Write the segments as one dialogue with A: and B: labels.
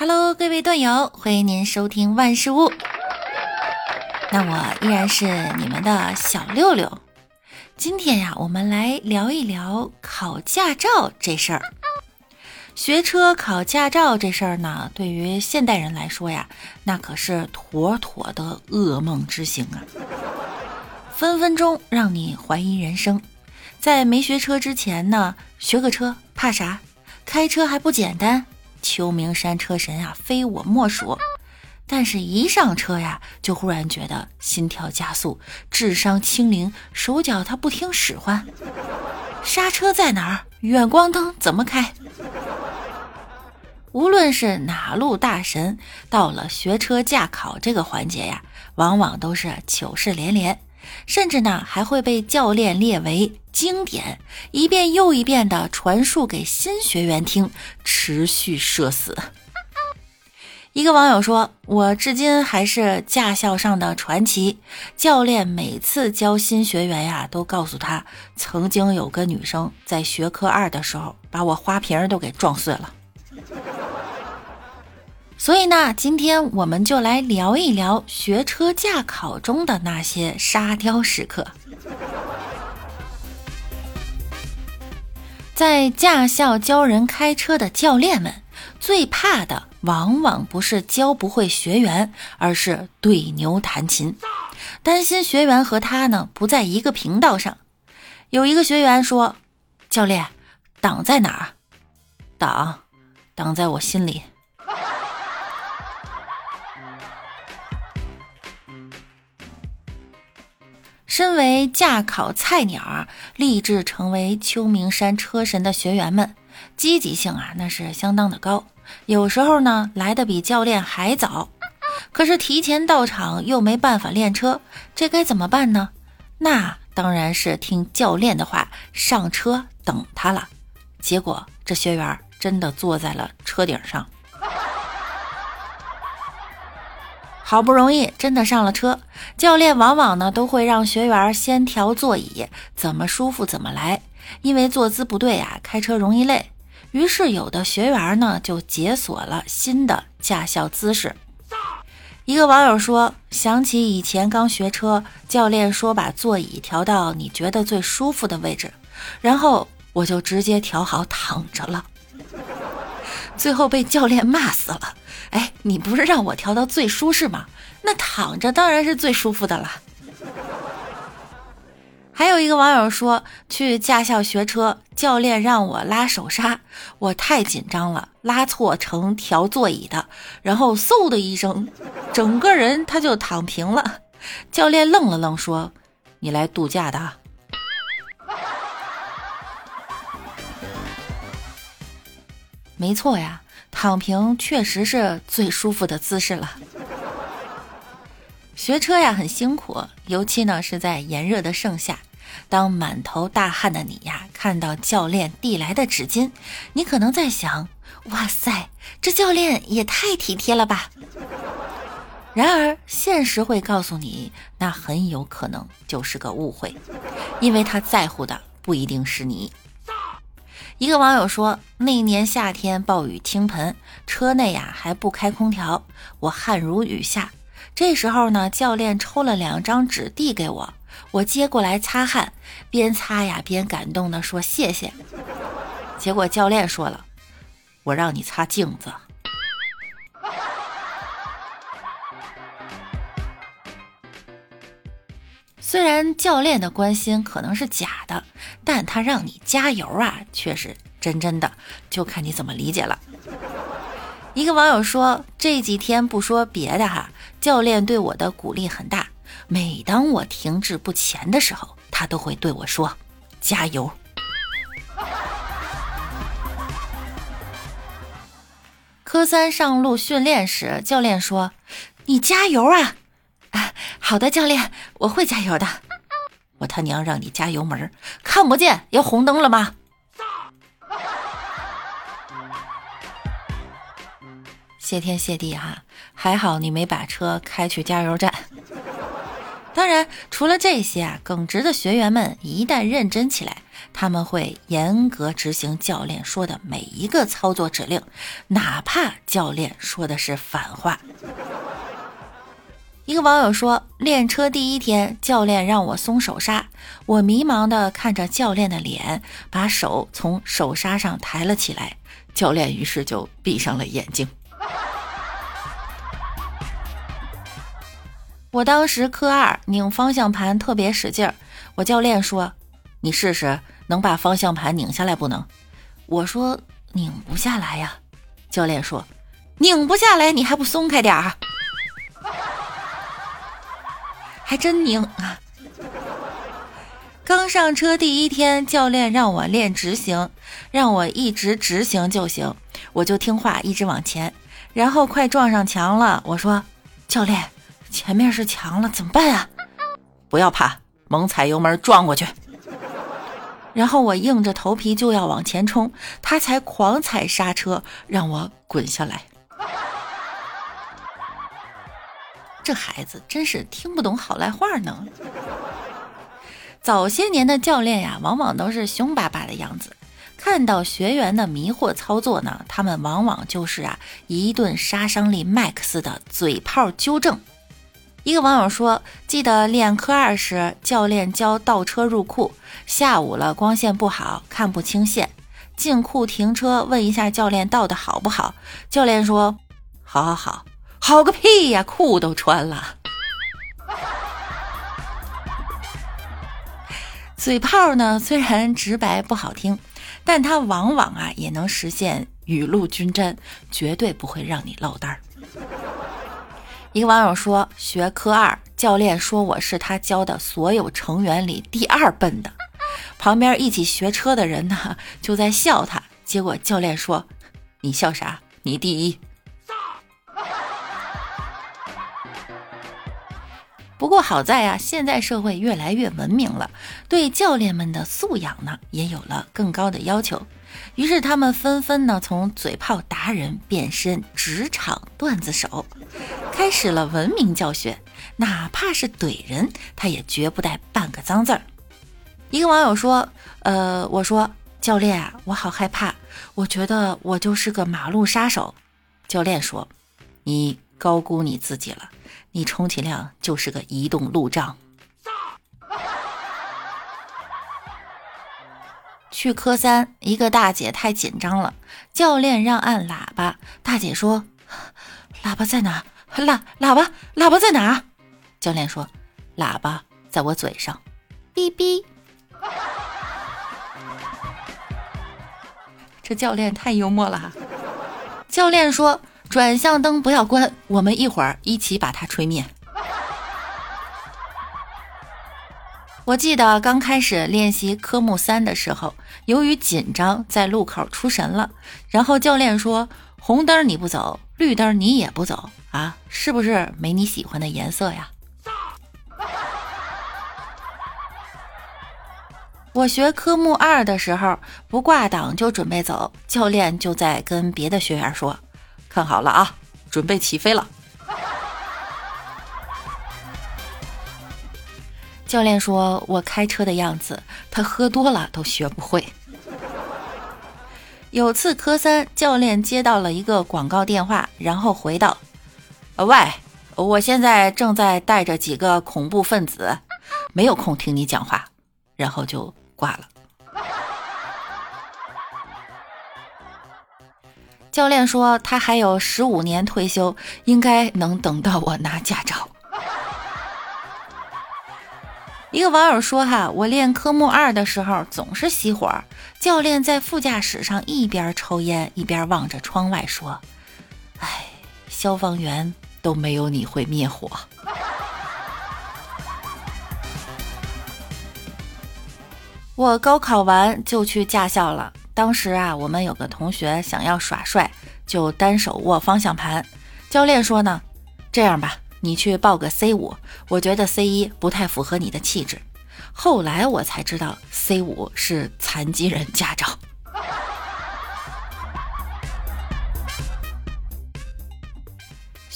A: Hello，各位段友，欢迎您收听万事屋。那我依然是你们的小六六。今天呀，我们来聊一聊考驾照这事儿。学车考驾照这事儿呢，对于现代人来说呀，那可是妥妥的噩梦之行啊，分分钟让你怀疑人生。在没学车之前呢，学个车怕啥？开车还不简单？秋名山车神啊，非我莫属。但是，一上车呀，就忽然觉得心跳加速，智商清零，手脚他不听使唤。刹车在哪儿？远光灯怎么开？无论是哪路大神，到了学车驾考这个环节呀，往往都是糗事连连，甚至呢，还会被教练列为经典，一遍又一遍的传述给新学员听，持续社死。一个网友说：“我至今还是驾校上的传奇。教练每次教新学员呀，都告诉他，曾经有个女生在学科二的时候，把我花瓶都给撞碎了。所以呢，今天我们就来聊一聊学车驾考中的那些沙雕时刻。在驾校教人开车的教练们，最怕的。”往往不是教不会学员，而是对牛弹琴，担心学员和他呢不在一个频道上。有一个学员说：“教练，挡在哪儿？党，党在我心里。”身为驾考菜鸟，立志成为秋名山车神的学员们，积极性啊那是相当的高。有时候呢，来的比教练还早，可是提前到场又没办法练车，这该怎么办呢？那当然是听教练的话，上车等他了。结果这学员真的坐在了车顶上，好不容易真的上了车，教练往往呢都会让学员先调座椅，怎么舒服怎么来，因为坐姿不对啊，开车容易累。于是，有的学员呢就解锁了新的驾校姿势。一个网友说：“想起以前刚学车，教练说把座椅调到你觉得最舒服的位置，然后我就直接调好躺着了，最后被教练骂死了。哎，你不是让我调到最舒适吗？那躺着当然是最舒服的了。”还有一个网友说，去驾校学车，教练让我拉手刹，我太紧张了，拉错成调座椅的，然后嗖的一声，整个人他就躺平了。教练愣了愣，说：“你来度假的？”没错呀，躺平确实是最舒服的姿势了。学车呀，很辛苦，尤其呢是在炎热的盛夏。当满头大汗的你呀，看到教练递来的纸巾，你可能在想：哇塞，这教练也太体贴了吧！然而，现实会告诉你，那很有可能就是个误会，因为他在乎的不一定是你。一个网友说，那年夏天暴雨倾盆，车内呀还不开空调，我汗如雨下。这时候呢，教练抽了两张纸递给我。我接过来擦汗，边擦呀边感动的说谢谢。结果教练说了：“我让你擦镜子。”虽然教练的关心可能是假的，但他让你加油啊，却是真真的，就看你怎么理解了。一个网友说：“这几天不说别的哈，教练对我的鼓励很大。”每当我停滞不前的时候，他都会对我说：“加油。”科三上路训练时，教练说：“你加油啊！”啊，好的，教练，我会加油的。我他娘让你加油门，看不见要红灯了吗？谢天谢地哈，还好你没把车开去加油站。当然，除了这些啊，耿直的学员们一旦认真起来，他们会严格执行教练说的每一个操作指令，哪怕教练说的是反话。一个网友说，练车第一天，教练让我松手刹，我迷茫的看着教练的脸，把手从手刹上抬了起来，教练于是就闭上了眼睛。我当时科二拧方向盘特别使劲儿，我教练说：“你试试能把方向盘拧下来不能？”我说：“拧不下来呀。”教练说：“拧不下来，你还不松开点儿？”还真拧啊！刚上车第一天，教练让我练直行，让我一直直行就行，我就听话，一直往前。然后快撞上墙了，我说：“教练，前面是墙了，怎么办啊？”不要怕，猛踩油门撞过去。然后我硬着头皮就要往前冲，他才狂踩刹车，让我滚下来。这孩子真是听不懂好赖话呢。早些年的教练呀，往往都是凶巴巴的样子。看到学员的迷惑操作呢，他们往往就是啊一顿杀伤力 max 的嘴炮纠正。一个网友说：“记得练科二时，教练教倒车入库，下午了光线不好，看不清线，进库停车，问一下教练倒的好不好？教练说：好好好。”好个屁呀！裤都穿了。嘴炮呢，虽然直白不好听，但它往往啊也能实现雨露均沾，绝对不会让你落单儿。一个网友说，学科二，教练说我是他教的所有成员里第二笨的，旁边一起学车的人呢就在笑他，结果教练说：“你笑啥？你第一。”不过好在呀，现在社会越来越文明了，对教练们的素养呢也有了更高的要求。于是他们纷纷呢从嘴炮达人变身职场段子手，开始了文明教学。哪怕是怼人，他也绝不带半个脏字儿。一个网友说：“呃，我说教练啊，我好害怕，我觉得我就是个马路杀手。”教练说：“你高估你自己了。”你充其量就是个移动路障。去科三，一个大姐太紧张了，教练让按喇叭。大姐说：“喇叭在哪？喇喇叭喇叭在哪？”教练说：“喇叭在我嘴上。”哔哔。这教练太幽默了。教练说。转向灯不要关，我们一会儿一起把它吹灭。我记得刚开始练习科目三的时候，由于紧张，在路口出神了。然后教练说：“红灯你不走，绿灯你也不走啊，是不是没你喜欢的颜色呀？”我学科目二的时候，不挂档就准备走，教练就在跟别的学员说。看好了啊，准备起飞了。教练说：“我开车的样子，他喝多了都学不会。”有次科三，教练接到了一个广告电话，然后回道：“喂，我现在正在带着几个恐怖分子，没有空听你讲话。”然后就挂了。教练说他还有十五年退休，应该能等到我拿驾照。一个网友说：“哈，我练科目二的时候总是熄火，教练在副驾驶上一边抽烟一边望着窗外说：‘哎，消防员都没有你会灭火。’”我高考完就去驾校了。当时啊，我们有个同学想要耍帅，就单手握方向盘。教练说呢，这样吧，你去报个 C 五，我觉得 C 一不太符合你的气质。后来我才知道，C 五是残疾人驾照。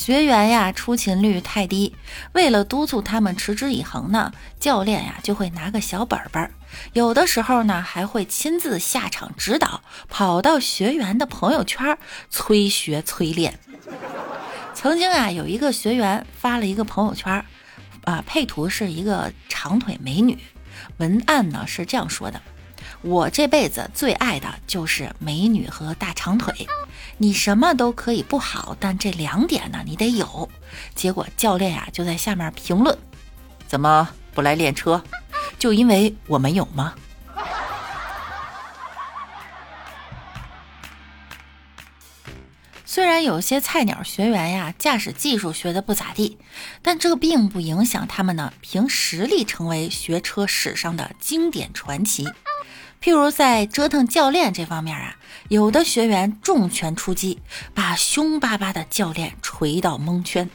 A: 学员呀出勤率太低，为了督促他们持之以恒呢，教练呀就会拿个小本本，有的时候呢还会亲自下场指导，跑到学员的朋友圈催学催练。曾经啊有一个学员发了一个朋友圈，啊配图是一个长腿美女，文案呢是这样说的。我这辈子最爱的就是美女和大长腿，你什么都可以不好，但这两点呢你得有。结果教练呀就在下面评论：怎么不来练车？就因为我没有吗？虽然有些菜鸟学员呀驾驶技术学的不咋地，但这并不影响他们呢凭实力成为学车史上的经典传奇。譬如在折腾教练这方面啊，有的学员重拳出击，把凶巴巴的教练锤到蒙圈。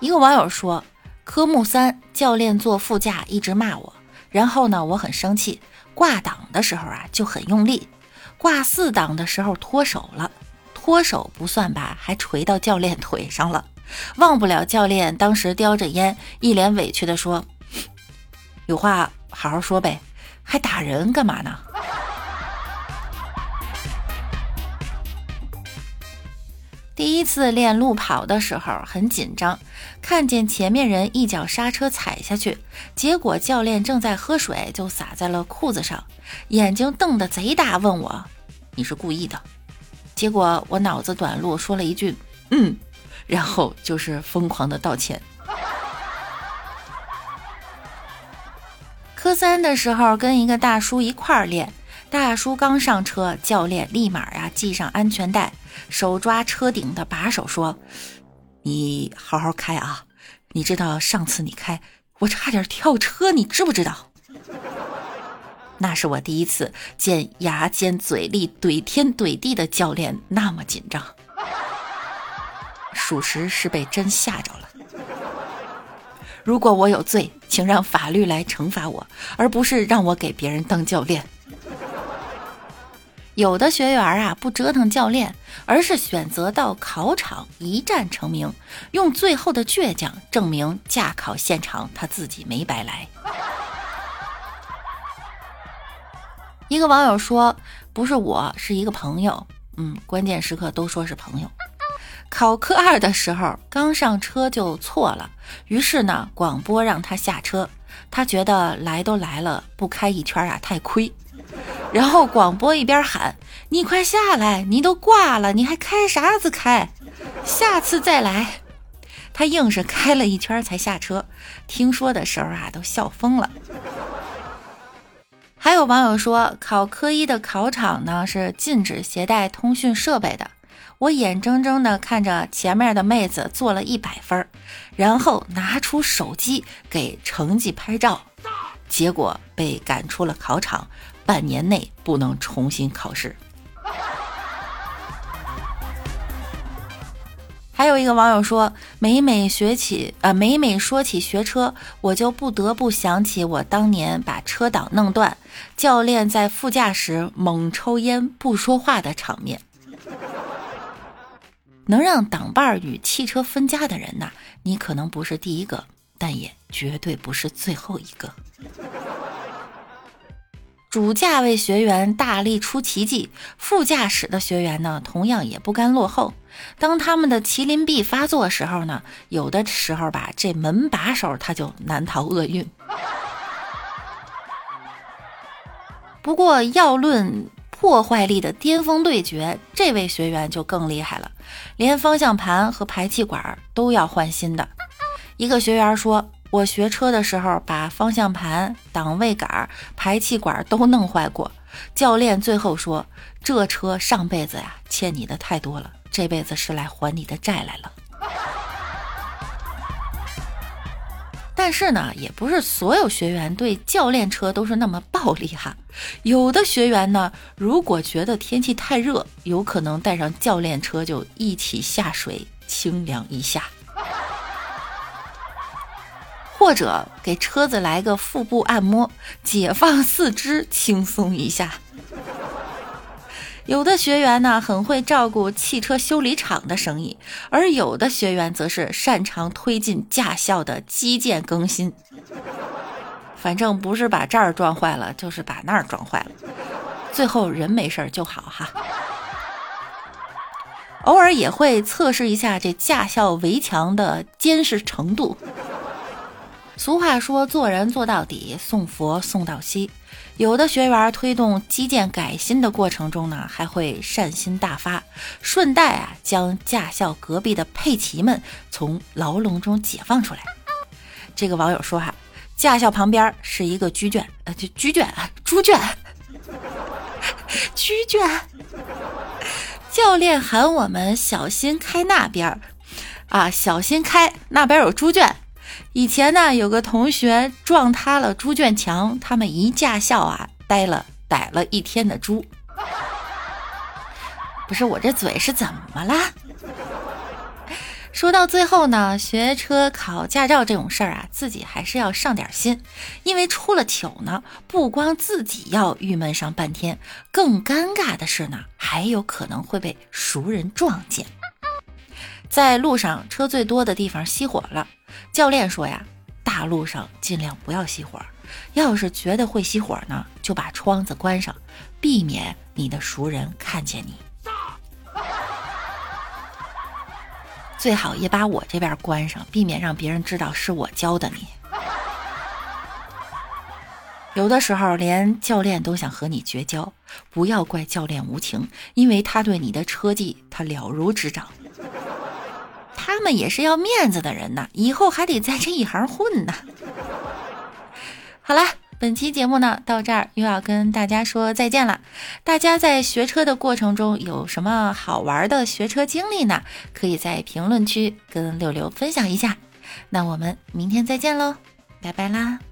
A: 一个网友说，科目三教练坐副驾一直骂我，然后呢我很生气，挂档的时候啊就很用力，挂四档的时候脱手了，脱手不算吧，还锤到教练腿上了，忘不了教练当时叼着烟，一脸委屈的说：“有话好好说呗。”还打人干嘛呢？第一次练路跑的时候很紧张，看见前面人一脚刹车踩下去，结果教练正在喝水，就洒在了裤子上，眼睛瞪得贼大，问我：“你是故意的？”结果我脑子短路，说了一句：“嗯”，然后就是疯狂的道歉。科三的时候，跟一个大叔一块儿练。大叔刚上车，教练立马呀系上安全带，手抓车顶的把手说：“你好好开啊！你知道上次你开，我差点跳车，你知不知道？” 那是我第一次见牙尖嘴利、怼天怼地的教练那么紧张，属实是被真吓着了。如果我有罪，请让法律来惩罚我，而不是让我给别人当教练。有的学员啊，不折腾教练，而是选择到考场一战成名，用最后的倔强证明驾考现场他自己没白来。一个网友说：“不是我，是一个朋友。”嗯，关键时刻都说是朋友。考科二的时候，刚上车就错了，于是呢，广播让他下车。他觉得来都来了，不开一圈啊太亏。然后广播一边喊：“你快下来，你都挂了，你还开啥子开？下次再来。”他硬是开了一圈才下车。听说的时候啊，都笑疯了。还有网友说，考科一的考场呢是禁止携带通讯设备的。我眼睁睁地看着前面的妹子做了一百分，然后拿出手机给成绩拍照，结果被赶出了考场，半年内不能重新考试。还有一个网友说，每每学起啊，每每说起学车，我就不得不想起我当年把车挡弄断，教练在副驾驶猛抽烟不说话的场面。能让挡把与汽车分家的人呐，你可能不是第一个，但也绝对不是最后一个。主驾位学员大力出奇迹，副驾驶的学员呢，同样也不甘落后。当他们的麒麟臂发作时候呢，有的时候吧，这门把手他就难逃厄运。不过要论。破坏力的巅峰对决，这位学员就更厉害了，连方向盘和排气管都要换新的。一个学员说：“我学车的时候，把方向盘、档位杆、排气管都弄坏过。”教练最后说：“这车上辈子呀欠你的太多了，这辈子是来还你的债来了。”但是呢，也不是所有学员对教练车都是那么暴力哈。有的学员呢，如果觉得天气太热，有可能带上教练车就一起下水清凉一下，或者给车子来个腹部按摩，解放四肢轻松一下。有的学员呢很会照顾汽车修理厂的生意，而有的学员则是擅长推进驾校的基建更新。反正不是把这儿撞坏了，就是把那儿撞坏了，最后人没事就好哈。偶尔也会测试一下这驾校围墙的坚实程度。俗话说，做人做到底，送佛送到西。有的学员推动基建改新的过程中呢，还会善心大发，顺带啊将驾校隔壁的佩奇们从牢笼中解放出来。这个网友说哈，驾校旁边是一个猪圈，呃，就猪圈啊，猪圈，猪圈。教练喊我们小心开那边儿啊，小心开那边有猪圈。以前呢，有个同学撞塌了猪圈墙，他们一驾校啊，呆了逮了一天的猪。不是我这嘴是怎么了？说到最后呢，学车考驾照这种事儿啊，自己还是要上点心，因为出了糗呢，不光自己要郁闷上半天，更尴尬的是呢，还有可能会被熟人撞见。在路上车最多的地方熄火了。教练说呀，大路上尽量不要熄火，要是觉得会熄火呢，就把窗子关上，避免你的熟人看见你。最好也把我这边关上，避免让别人知道是我教的你。有的时候连教练都想和你绝交，不要怪教练无情，因为他对你的车技他了如指掌。他们也是要面子的人呐，以后还得在这一行混呢。好了，本期节目呢到这儿又要跟大家说再见了。大家在学车的过程中有什么好玩的学车经历呢？可以在评论区跟六六分享一下。那我们明天再见喽，拜拜啦。